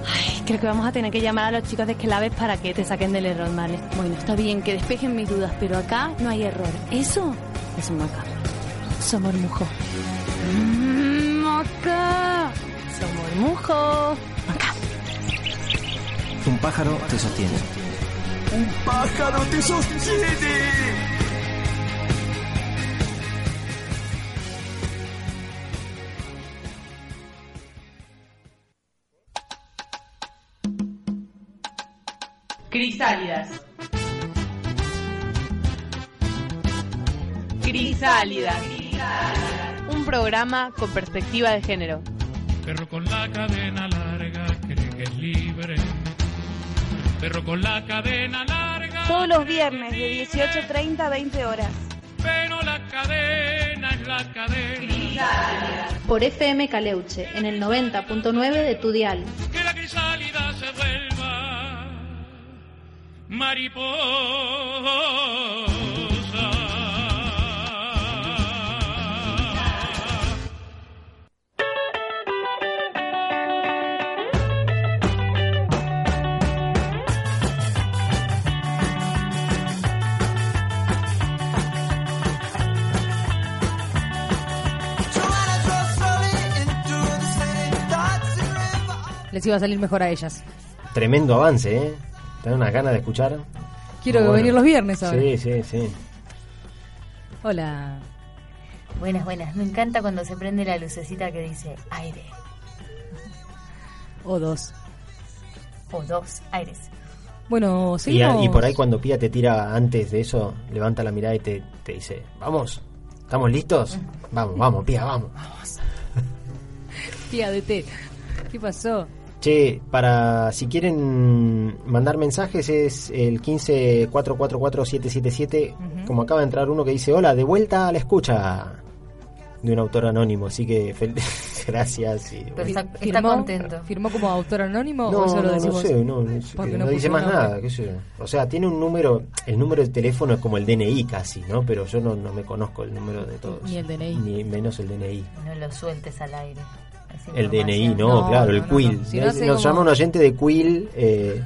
Ay, creo que vamos a tener que llamar a los chicos de Esquelaves para que te saquen del error, Male. Bueno, está bien que despejen mis dudas, pero acá no hay error. Eso es un maca. Somormujo. Mm, maca. Somormujo. Maca. Un pájaro te sostiene. Un pájaro te sostiene. Crisálidas. Crisálidas. Un programa con perspectiva de género. Perro con la cadena larga cree que es libre. Perro con la cadena larga. Todos los viernes de 18.30 a 20 horas. Pero la cadena es la cadena. Por FM Caleuche, en el 90.9 de tu dial. Que la crisálida se vuelva mariposa. Les iba a salir mejor a ellas. Tremendo avance, ¿eh? Tengo unas ganas de escuchar. Quiero bueno. venir los viernes ahora. Sí, sí, sí. Hola. Buenas, buenas. Me encanta cuando se prende la lucecita que dice aire. O dos. O dos aires. Bueno, Y, seguimos. a- y por ahí cuando Pía te tira antes de eso, levanta la mirada y te, te dice, vamos, ¿estamos listos? Vamos, vamos, Pía, vamos. Tía de té. ¿Qué pasó? Che, para si quieren mandar mensajes es el 15444777, Ujú. como acaba de entrar uno que dice, hola, de vuelta a la escucha, de un autor anónimo, así que gracias. y- Pero está, está ¿Firmó, contento. ¿Firmó como autor anónimo No, o eso no, lo no sé, no, no sé, Porque que no no dice más nombre. nada, qué sé. O sea, tiene un número, el número de teléfono es como el DNI casi, ¿no? Pero yo no, no me conozco el número de todos. Ni el DNI. Ni menos el DNI. No lo sueltes al aire. El DNI, no, No, claro, no, el Quill. no. Si no Nos como- llama un oyente de Quill. Eh,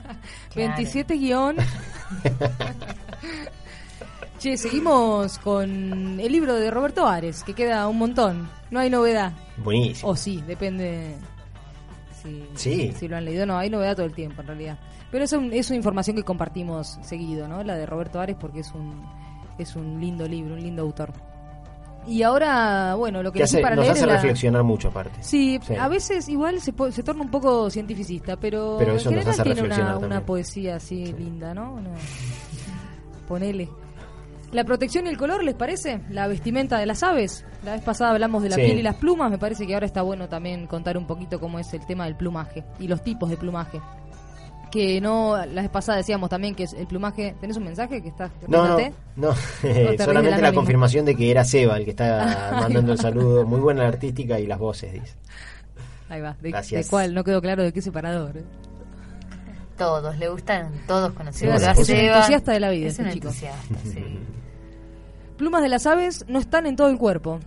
27 guion. che, seguimos con el libro de Roberto Ares, que queda un montón. No hay novedad. buenísimo. O sí, depende si, Sí. si lo han leído. No, hay novedad todo el tiempo en realidad. Pero es, un- es una información que compartimos seguido, ¿no? La de Roberto Ares, porque es un, es un lindo libro, un lindo autor. Y ahora, bueno, lo que que hace- para nos leer hace es la- reflexionar mucho aparte. Sí, Sí. a veces igual se, po- se torna un poco cientificista, pero, Pero en eso nos general hace tiene una, poesía así linda, ¿no? Una- Ponele. La protección y el color, ¿les parece? La vestimenta de las aves. La vez pasada hablamos de la Sí. piel y las plumas. Me parece que ahora está bueno también contar un poquito cómo es el tema del plumaje y los tipos de plumaje. Que no, la vez pasada decíamos también que es el plumaje. ¿Tenés un mensaje que estás No, no, no. solamente la confirmación de que era Seba el que está mandando el saludo. Muy buena la artística y las voces, dice. Ahí va. ¿De, Gracias. de cuál? No quedó claro de qué separador. ¿eh? Todos, le gustan todos Seba conocidos. es A un Seba, entusiasta de la vida, Es este un chico. entusiasta, sí. Plumas de las aves no están en todo el cuerpo.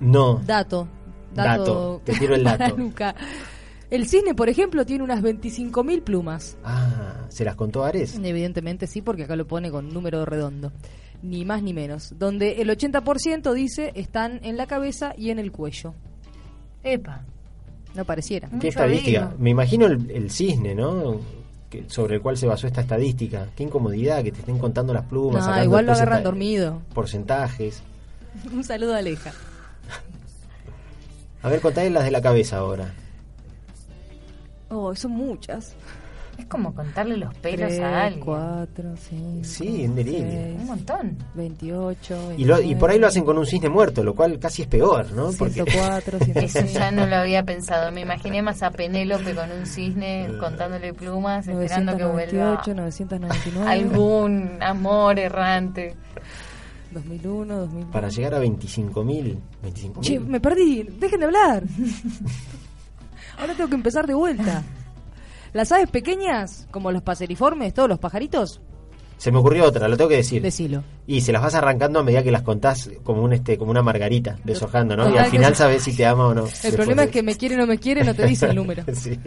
No. Dato. Dato. Te tiro el para dato. El cisne, por ejemplo, tiene unas 25.000 plumas. Ah, ¿se las contó Ares? Evidentemente sí, porque acá lo pone con número redondo. Ni más ni menos. Donde el 80% dice están en la cabeza y en el cuello. Epa. No pareciera. ¿Qué estadística? Me imagino el, el cisne, ¿no? Que- sobre el cual se basó esta estadística. Qué incomodidad que te estén contando las plumas. No, igual lo agarran dormido. Porcentajes. Un saludo a Aleja. A ver, contá las de la cabeza ahora. Oh, son muchas. Es como contarle los pelos Tres, a alguien. cuatro, cinco, Sí, un delirio. seis, Un montón. 28, Y, lo- y por ahí lo hacen con un cisne muerto, lo cual casi es peor, ¿no? Porque 104, Eso ya no lo había pensado. Me imaginé más a Penélope con un cisne contándole plumas, esperando que vuelva 998, 999, algún amor errante. 2001, 2000. para llegar a 25.000. 25.000. Che, me perdí, dejen de hablar. Ahora tengo que empezar de vuelta. Las aves pequeñas, como los paseriformes, todos los pajaritos, Se me ocurrió otra, lo tengo que decir. decilo. Y se las vas arrancando a medida que las contás como un este como una margarita, deshojando, ¿no? y al final sabes si te ama o no. El problema es que me quiere o no me quiere, no te dice el número. sí.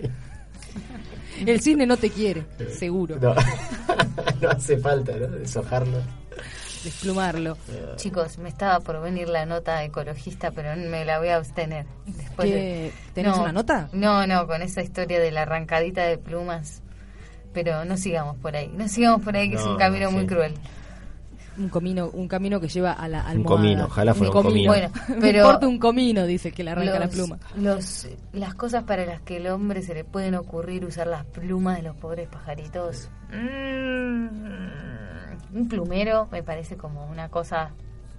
El cisne no te quiere, seguro. No, no hace falta, ¿no? Deshojarlo. Desplumarlo. Chicos, me estaba por venir la nota ecologista, pero me la voy a abstener. Después ¿Tenés una nota? No, no, con esa historia de la arrancadita de plumas. Pero no sigamos por ahí. No sigamos por ahí, que es un camino sí. muy cruel. Un comino, un camino que lleva a la Un almohada. comino, ojalá fuera un comino. Bueno, pero- importa un comino, dice que le arranca la pluma. Los, las cosas para las que el hombre se le pueden ocurrir usar las plumas de los pobres pajaritos. Mm, un plumero me parece como una cosa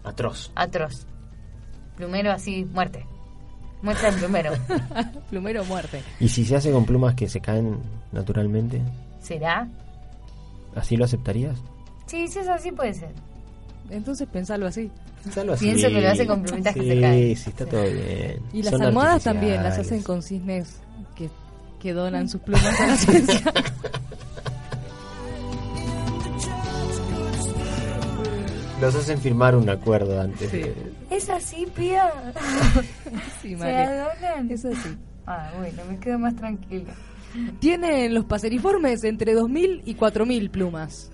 Atroz. atroz. Plumero así, muerte. Muerte al plumero. Plumero muerte. ¿Y si se hace con plumas que se caen naturalmente? ¿Será? ¿Así lo aceptarías? Sí, si es así puede ser. Entonces pensalo así. Pensalo así. Pienso que lo hace con plumitas que se caen. Sí, está todo bien. Y las Son almohadas también las hacen con cisnes que, que donan sus plumas a la ciencia. Los hacen firmar un acuerdo antes. de- ¿Es así, Pía? Sí, ¿Se adoran? Es así. Ah, bueno, me quedo más tranquila. Tienen los paseriformes entre 2.000 y 4.000 plumas.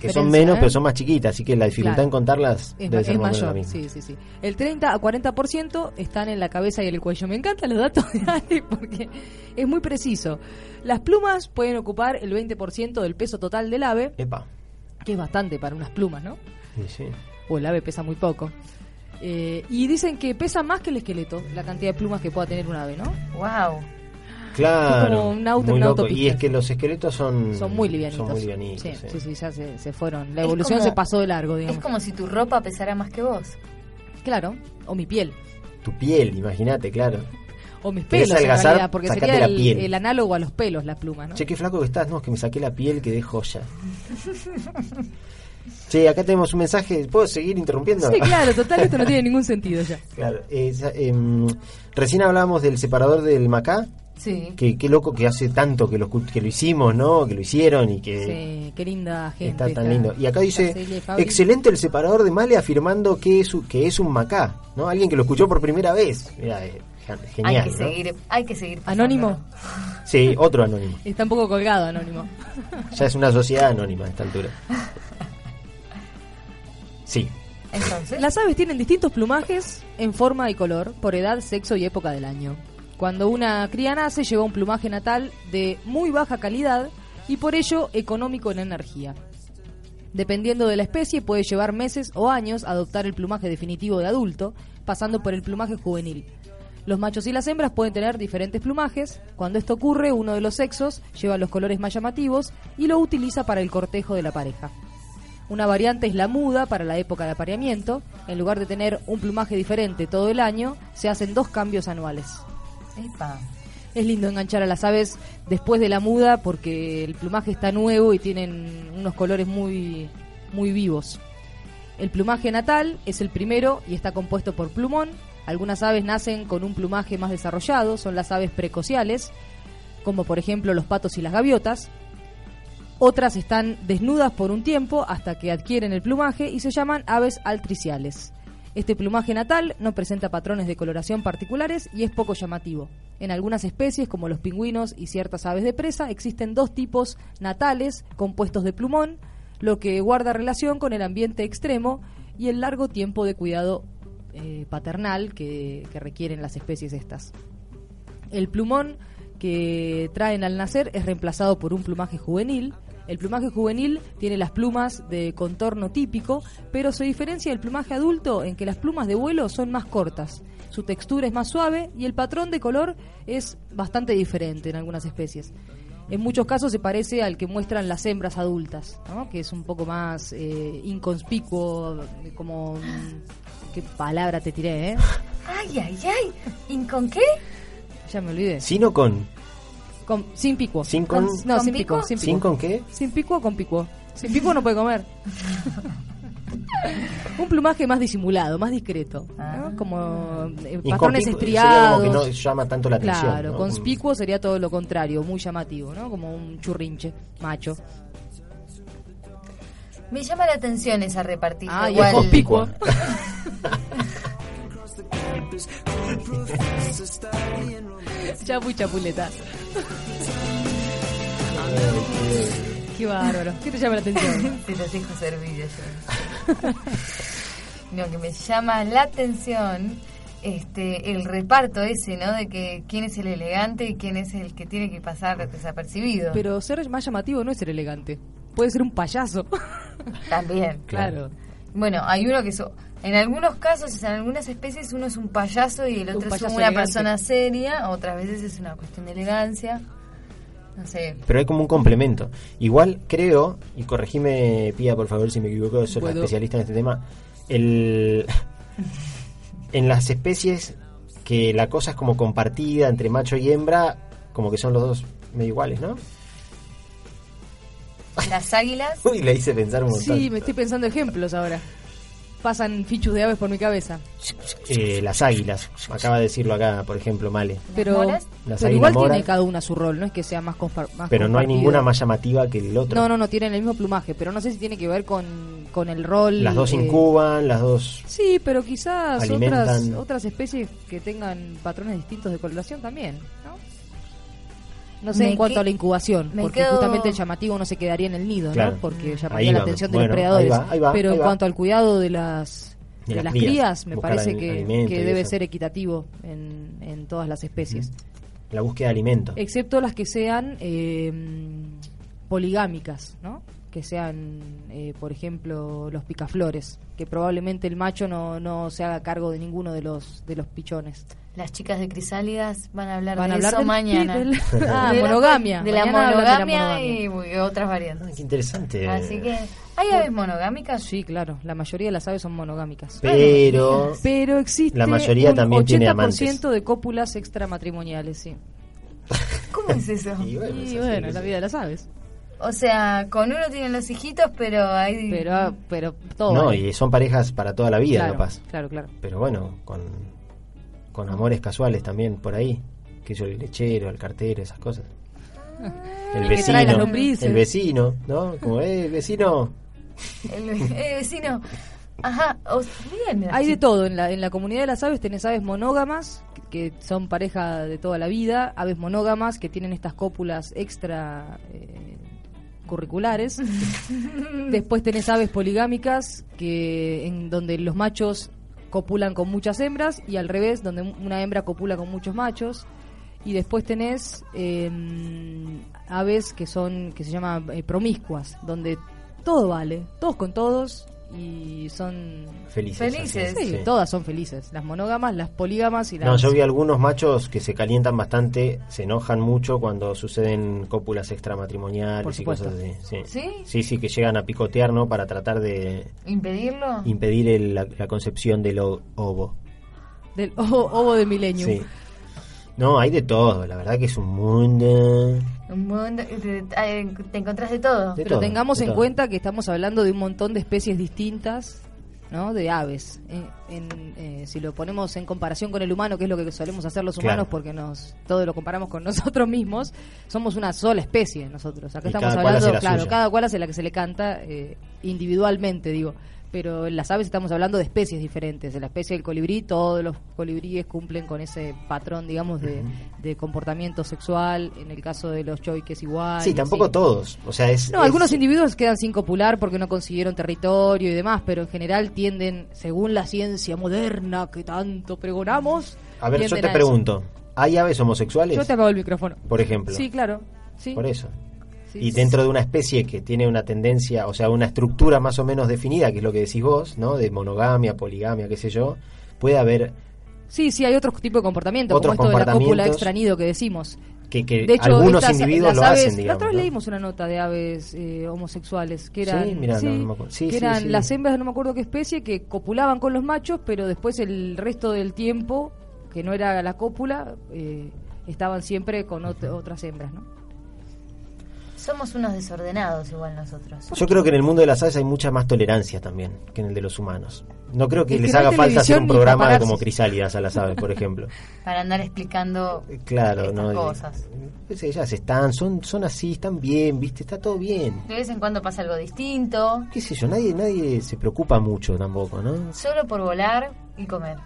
Que son menos, ¿eh? pero son más chiquitas, así que la dificultad Claro. en contarlas Es, debe ma- ser es la mayor, sí, sí, sí. El 30 a 40% están en la cabeza y en el cuello. Me encantan los datos de Ale porque es muy preciso. Las plumas pueden ocupar el 20% del peso total del ave, Epa. que es bastante para unas plumas, ¿no? Sí, sí. o el ave pesa muy poco. Eh, y dicen que pesa más que el esqueleto, la cantidad de plumas que pueda tener un ave, ¿no? Wow. Claro. como un auto muy una loco. Y es que los esqueletos son. Son muy livianitos. Son muy livianitos, sí, sí. sí, sí, ya se, se fueron. La Es evolución como- se pasó de largo, digamos. Es como si tu ropa pesara más que vos. Claro, o mi piel. Tu piel, imagínate, claro. O mis ¿Querés pelos, en realidad, porque Sacate sería la el, piel. el análogo a los pelos, las plumas, ¿no? Che, qué flaco que estás, no, es que me saqué la piel, quedé joya. Che, acá tenemos un mensaje, ¿puedo seguir interrumpiendo? Sí, claro, total, esto no tiene ningún sentido ya. Claro, eh, em, recién hablábamos del separador del Macá. Sí. Que qué loco que hace tanto que lo, escu- que lo hicimos, ¿no? Que lo hicieron y que Sí, qué linda gente. está tan lindo. Y acá dice, excelente el separador de Male afirmando que es, que es un Macá, ¿no? Alguien que lo escuchó por primera vez. Mira, eh, gen- genial, hay que ¿no? seguir, hay que seguir. Anónimo. Sí, otro anónimo. Está un poco colgado, Anónimo. Ya es una sociedad anónima a esta altura. Sí. Entonces, Las aves tienen distintos plumajes en forma y color, por edad, sexo y época del año. Cuando una cría nace, lleva un plumaje natal de muy baja calidad y por ello económico en energía. Dependiendo de la especie, puede llevar meses o años adoptar el plumaje definitivo de adulto, pasando por el plumaje juvenil. Los machos y las hembras pueden tener diferentes plumajes. Cuando esto ocurre, uno de los sexos lleva los colores más llamativos y lo utiliza para el cortejo de la pareja. Una variante es la muda para la época de apareamiento. En lugar de tener un plumaje diferente todo el año, se hacen dos cambios anuales. epa. Es lindo enganchar a las aves después de la muda porque el plumaje está nuevo y tienen unos colores muy, muy vivos. El plumaje natal es el primero y está compuesto por plumón. Algunas aves nacen con un plumaje más desarrollado, son las aves precociales, como por ejemplo los patos y las gaviotas. Otras están desnudas por un tiempo hasta que adquieren el plumaje y se llaman aves altriciales. Este plumaje natal no presenta patrones de coloración particulares y es poco llamativo. En algunas especies, como los pingüinos y ciertas aves de presa, existen dos tipos natales compuestos de plumón, lo que guarda relación con el ambiente extremo y el largo tiempo de cuidado eh, paternal que, que requieren las especies estas. El plumón que traen al nacer es reemplazado por un plumaje juvenil. El plumaje juvenil tiene las plumas de contorno típico, pero se diferencia del plumaje adulto en que las plumas de vuelo son más cortas. Su textura es más suave y el patrón de color es bastante diferente en algunas especies. En muchos casos se parece al que muestran las hembras adultas, ¿no? que es un poco más eh, inconspicuo, como... mm, ¿Qué palabra te tiré, eh? Ay, ay, ay. ¿Y con qué? Ya me olvidé. ¿Sin o con? Con- sin pico. ¿Sin con? no, ¿Con sin pico? pico. Sin, ¿Sin pico. con qué? ¿Sin pico o con pico? Sin pico no puede comer. Un plumaje más disimulado, más discreto. ¿no? Como eh, patrones estriados. sería como que no llama tanto la atención. Claro, ¿no? conspicuo sería todo lo contrario, muy llamativo, ¿no? Como un churrinche, macho. Me llama la atención esa repartija. Ah, y igual. es conspicuo. Chapu chapuleta. Qué bárbaro. ¿Qué te llama la atención? Te los dejo servir yo. No, que me llama la atención este el reparto ese, ¿no? De que quién es el elegante y quién es el que tiene que pasar desapercibido. Pero ser más llamativo no es ser elegante. Puede ser un payaso. También. Claro. Bueno, hay uno que so- en algunos casos, en algunas especies, uno es un payaso y el Un otro es payaso una elegante. persona seria. Otras veces es una cuestión de elegancia. No sé. Pero hay como un complemento. Igual creo, y corregime, Pía, por favor, si me equivoco, soy la especialista en este tema. El, en las especies que la cosa es como compartida entre macho y hembra, como que son los dos medio iguales, ¿no? Las águilas. Uy, le hice pensar un montón. Sí, me estoy pensando ejemplos ahora. Pasan fichus de aves por mi cabeza. Eh, las águilas, acaba de decirlo acá, por ejemplo, Male. Pero? Las pero águilas igual moras. tiene cada una su rol, no es que sea más, Pero no hay ninguna más llamativa que el otro. No, no, no, tienen el mismo plumaje, pero no sé si tiene que ver con, con el rol. Las dos eh, incuban, las dos... Sí, pero quizás Alimentan. otras, otras especies que tengan patrones distintos de coloración también, ¿no? No sé Me en cuanto a la incubación, porque quedo- justamente el llamativo no se quedaría en el nido, Claro. ¿no? Porque Ahí llamaría la atención de los predadores. ahí va, ahí va, pero en va. cuanto al cuidado de las, De de las las crías, crías, me parece que, que debe eso. ser equitativo en, en todas las especies. La búsqueda de alimento. Excepto las que sean eh, poligámicas, ¿no? que sean, eh, por ejemplo, los picaflores, que probablemente el macho no, no se haga cargo de ninguno de los de los pichones. Las chicas de Crisálidas van a hablar Van a de hablar eso del- mañana. del- ah, De la- monogamia. De la hablan de la monogamia, monogamia. y otras variantes. Qué interesante. Así que, ¿hay aves monogámicas? Sí, claro, la mayoría de las aves son monogámicas. Pero Pero existe la mayoría un también 80% tiene amantes. de cópulas extramatrimoniales, sí. ¿Cómo es eso? Y bueno, Y bueno, la vida de las aves. O sea, con uno tienen los hijitos, pero hay... Pero, pero todo. No, vale. y son parejas para toda la vida, claro, capaz. Claro, claro. Pero bueno, con, con amores casuales también por ahí. Que yo, el lechero, el cartero, esas cosas. El El vecino, el vecino, ¿no? Como, eh, vecino. El, eh, vecino... Ajá, o- bien. Hay de todo. En la, en la comunidad de las aves tenés aves monógamas, que, que son pareja de toda la vida, aves monógamas que tienen estas cópulas extra eh, curriculares. Después tenés aves poligámicas, que en donde los machos copulan con muchas hembras, y al revés, donde una hembra copula con muchos machos. Y después tenés eh, aves que son que se llaman eh, promiscuas, donde todo vale, todos con todos y son Felices. Felices. Sí, sí. todas son felices. Las monógamas, las polígamas y las... No, yo vi algunos machos que se calientan bastante, se enojan mucho cuando suceden cópulas extramatrimoniales y cosas así. Sí. ¿Sí? sí, sí, que llegan a picotear, ¿no? Para tratar de ¿Impedirlo? impedir el- la, la concepción del ovo. Del ovo de milenio. Sí. No, hay de todo, la verdad que es un mundo. Un mundo- te, eh, te encontrás de todo. De Pero todo, tengamos en todo. cuenta que estamos hablando de un montón de especies distintas, ¿no? De aves. En- en, eh, si lo ponemos en comparación con el humano, que es lo que solemos hacer los humanos, Claro. porque nos todo lo comparamos con nosotros mismos, somos una sola especie nosotros. Acá Y estamos cada cual hablando, hace la claro, suya. cada cual hace la que se le canta eh, individualmente, digo. Pero en las aves estamos hablando de especies diferentes. En la especie del colibrí, todos los colibríes cumplen con ese patrón, digamos, de, de comportamiento sexual. En el caso de los choiques igual. Sí, tampoco así. todos. O sea, es. No, es- algunos individuos quedan sin copular porque no consiguieron territorio y demás, pero en general tienden, según la ciencia moderna que tanto pregonamos. A ver, yo te a pregunto: ¿hay aves homosexuales? Yo te apago el micrófono. Por ejemplo. Sí, claro. Sí. Por eso. Sí, y dentro de una especie que tiene una tendencia, o sea, una estructura más o menos definida, que es lo que decís vos, ¿no? De monogamia, poligamia, qué sé yo, puede haber Sí, sí, hay otros tipos de comportamiento, Otros como esto de la cópula comportamientos extranido que decimos. que, que De hecho, algunos estas- individuos lo aves- hacen, La digamos. otra vez ¿no? leímos una nota de aves eh, homosexuales que eran, Sí, mirá, no, no me acuerdo. Sí, que eran las hembras de no me acuerdo qué especie que copulaban con los machos, pero después el resto del tiempo, que no era la cópula, eh, estaban siempre con ot- otras hembras, ¿no? Somos unos desordenados igual nosotros. Yo creo que en el mundo de las aves hay mucha más tolerancia también que en el de los humanos. No creo que Es que les no haga falta hacer un programa paparazzis. como crisálidas a las aves, por ejemplo. Para andar explicando Claro, estas no. cosas. Pues ellas están, son, son así, están bien, viste, está todo bien. De vez en cuando pasa algo distinto, Qué sé yo, nadie, nadie se preocupa mucho tampoco, ¿no? solo por volar y comer.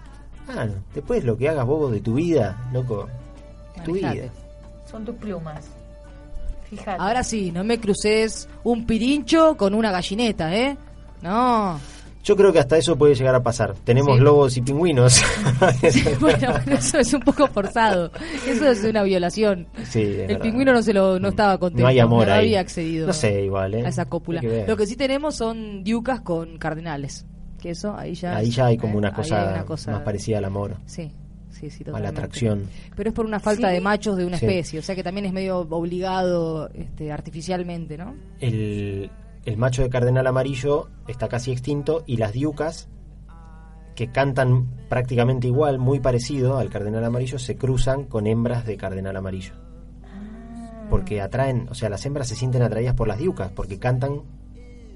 Claro, después lo que hagas vos de tu vida, loco, es tu vida. Son tus plumas. Fíjate. Ahora sí, no me cruces un pirincho con una gallineta, ¿eh? No. Yo creo que hasta eso puede llegar a pasar. Tenemos Sí. lobos y pingüinos. bueno, bueno, eso es un poco forzado. Eso es una violación. Sí, es El verdad. pingüino no se lo no estaba contento. No hay amor no ahí. había accedido No sé, igual, ¿eh? a esa cópula. Lo que sí tenemos son diucas con cardenales. Que eso ahí ya Ahí ya hay como ¿eh? una Ahí cosa, hay una cosa- más parecida al amor, Sí, sí, sí, a la totalmente. atracción. Pero es por una falta ¿Sí? de machos de una Sí. especie, o sea que también es medio obligado este, artificialmente, ¿no? El, el macho de cardenal amarillo está casi extinto y las diucas, que cantan prácticamente igual, muy parecido al cardenal amarillo, se cruzan con hembras de cardenal amarillo. Porque atraen, o sea, las hembras se sienten atraídas por las diucas, porque cantan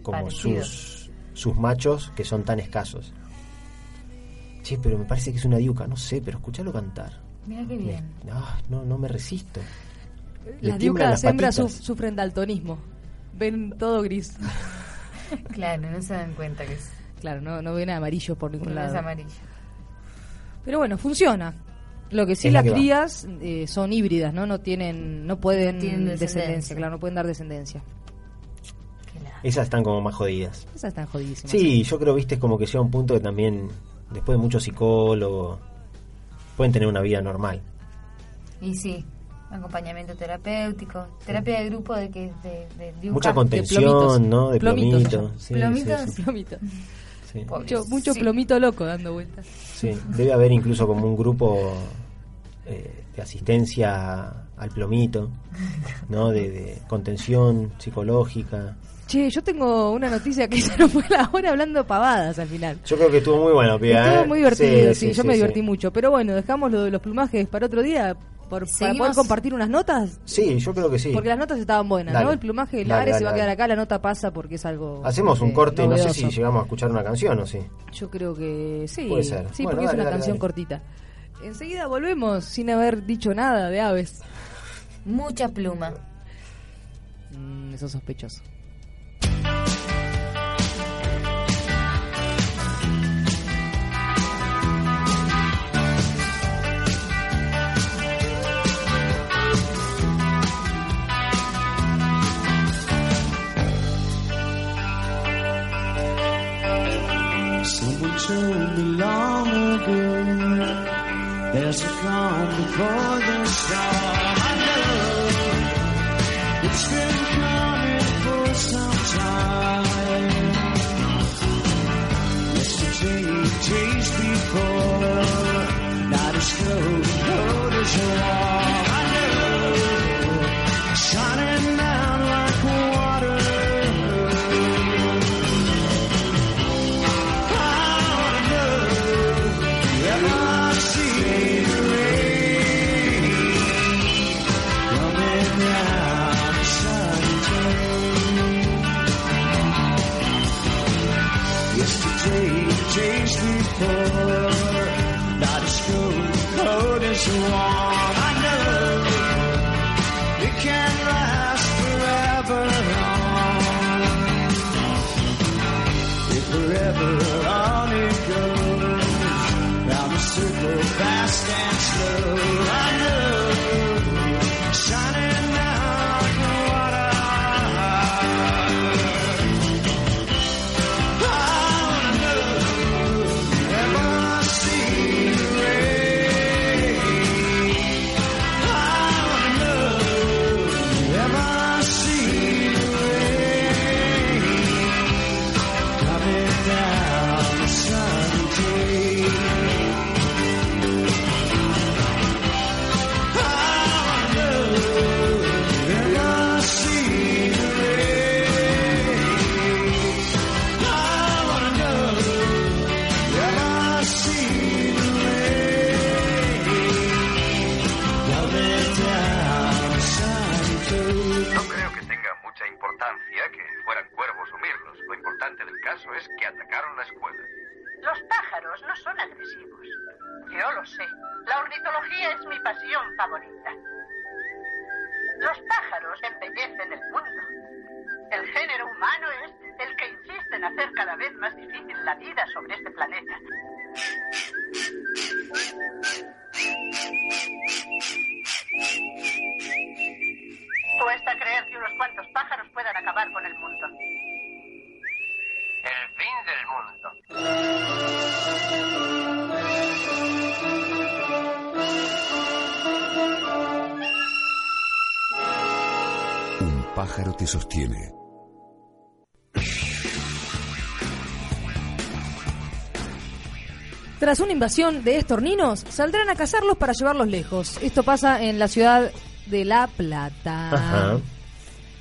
como Parecido. sus, sus machos que son tan escasos. Che, pero me parece que es una diuca, no sé, pero escuchalo cantar. Mira qué bien. Ah, no, no me resisto. Las diucas las hembras su- sufren daltonismo. Ven todo gris. Claro, no se dan cuenta que es, Claro, no, no ven amarillo por ningún no es lado. amarillo. Pero bueno, funciona. Lo que sí Es las crías eh, son híbridas, ¿no? No tienen, no pueden Tienen descendencia. descendencia. claro, no pueden dar descendencia. Esas están como más jodidas. Esas están jodidísimas. Sí, yo creo, viste, es como que llega un punto que también, después de mucho psicólogo, pueden tener una vida normal. Y sí, acompañamiento terapéutico, terapia de grupo de que de, de dibujar. Mucha de contención, plomitos. ¿no? De Plomitos plomito. llama. Sí, Plomitos. sí, sí. Plomito. Sí. Mucho, mucho plomito loco dando vueltas. Sí, debe haber incluso como un grupo eh, de asistencia al plomito, ¿no? De, de contención psicológica. Che, yo tengo una noticia que se nos fue la hora hablando pavadas al final. Yo creo que estuvo muy bueno, Pia. Estuvo ¿eh? muy divertido, sí, Sí, yo sí, me sí. divertí mucho. Pero bueno, dejamos lo de los plumajes para otro día por, para poder compartir unas notas. Sí, yo creo que sí. Porque las notas estaban buenas, Dale. ¿no? El plumaje del Dale, Ares dale, se va a quedar acá, la nota pasa porque es algo. Hacemos un eh, corte, no sé novedoso. si llegamos a escuchar una canción o sí. Yo creo que sí. Puede ser. Sí, Bueno, porque es una dale, canción dale. cortita. Enseguida volvemos sin haber dicho nada de aves. Mucha pluma. Mm, eso es sospechoso. Someone told me long ago there's a calm before Tras una invasión de estorninos, saldrán a cazarlos para llevarlos lejos. Esto pasa en la ciudad de La Plata. Ajá.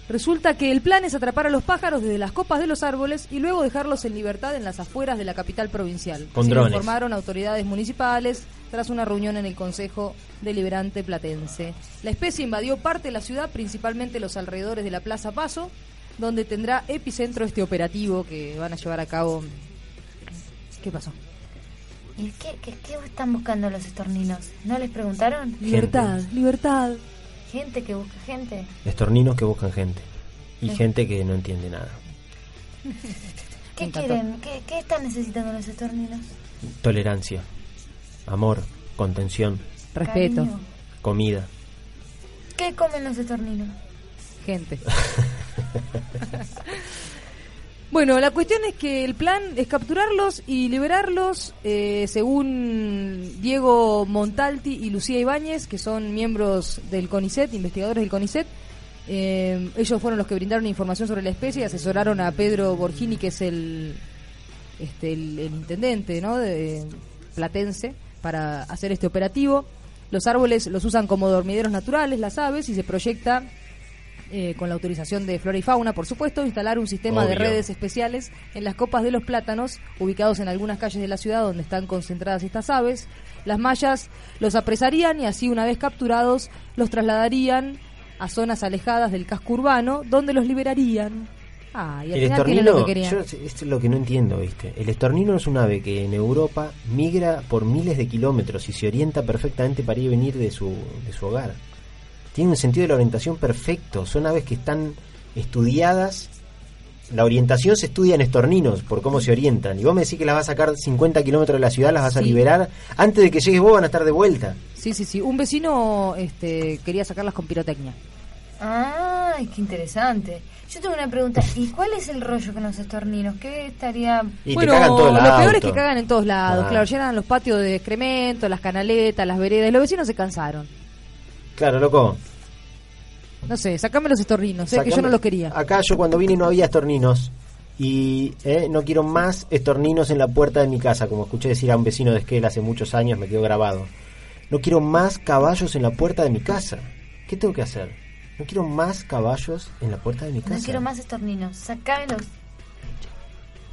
Resulta que el plan es atrapar a los pájaros desde las copas de los árboles y luego dejarlos en libertad en las afueras de la capital provincial. Con Así drones. informaron autoridades municipales tras una reunión en el Consejo Deliberante Platense. La especie invadió parte de la ciudad, principalmente los alrededores de la Plaza Paso, donde tendrá epicentro este operativo que van a llevar a cabo. ¿Qué pasó? ¿Y qué, qué, qué están buscando los estorninos? ¿No les preguntaron? Libertad, libertad. Gente que busca gente. Estorninos que buscan gente. Y Sí. gente que no entiende nada. ¿Qué quieren? ¿Qué, ¿Qué están necesitando los estorninos? Tolerancia, amor, contención, Respeto. Cariño. comida. ¿Qué comen los estorninos? Gente. Bueno, la cuestión es que el plan es capturarlos y liberarlos, eh, según Diego Montalti y Lucía Ibáñez, que son miembros del CONICET, investigadores del CONICET. Eh, ellos fueron los que brindaron información sobre la especie y asesoraron a Pedro Borgini, que es el, este, el, intendente ¿no? de Platense, para hacer este operativo. Los árboles los usan como dormideros naturales, las aves, y se proyecta eh, con la autorización de Flora y Fauna, por supuesto, instalar un sistema de redes especiales en las copas de los plátanos, ubicados en algunas calles de la ciudad donde están concentradas estas aves. Las mallas los apresarían y así, una vez capturados, los trasladarían a zonas alejadas del casco urbano, donde los liberarían. Ah, y al El final tienen lo estornino, que yo, es lo que no entiendo, ¿viste? El estornino es un ave que en Europa migra por miles de kilómetros y se orienta perfectamente para ir y venir de su, de su hogar. Tiene un sentido de la orientación perfecto. Son aves que están estudiadas. La orientación se estudia en estorninos por cómo se orientan. Y vos me decís que las vas a sacar 50 kilómetros de la ciudad, las vas a liberar. Antes de que llegues vos van a estar de vuelta. Sí, sí, sí. Un vecino este, quería sacarlas con pirotecnia. Ay, qué interesante. Yo tengo una pregunta. ¿Y cuál es el rollo con los estorninos? ¿Qué estaría...? Y bueno, te cagan todo el lo peor es que cagan en todos lados. Ah. Claro, llenan los patios de excremento, las canaletas, las veredas. Los vecinos se cansaron. Claro, loco. No sé, sacame los estorninos, sé que yo no los quería. Acá yo cuando vine no había estorninos. Y eh, no quiero más estorninos en la puerta de mi casa, como escuché decir a un vecino de Esquel hace muchos años, me quedó grabado. No quiero más caballos en la puerta de mi casa. ¿Qué tengo que hacer? No quiero más caballos en la puerta de mi casa. No quiero más estorninos. Sacámelos.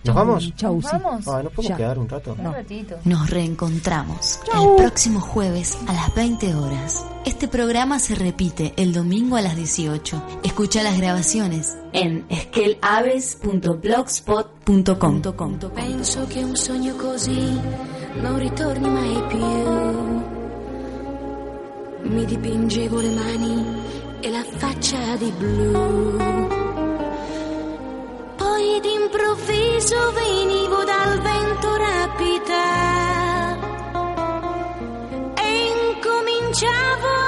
¿Nos vamos? Chau, ¿Nos vamos? Ah, ¿no podemos Ya. quedar un rato? Un ratito. Nos reencontramos el próximo jueves a las 20 horas. Este programa se repite el domingo a las 18. Escucha las grabaciones en esquelaves.blogspot.com. Penso che un sogno così non ritorni mai più. Mi dipingevo le mani e la faccia di blu. Poi d'improvviso venivo dal vento rapita e incominciavo a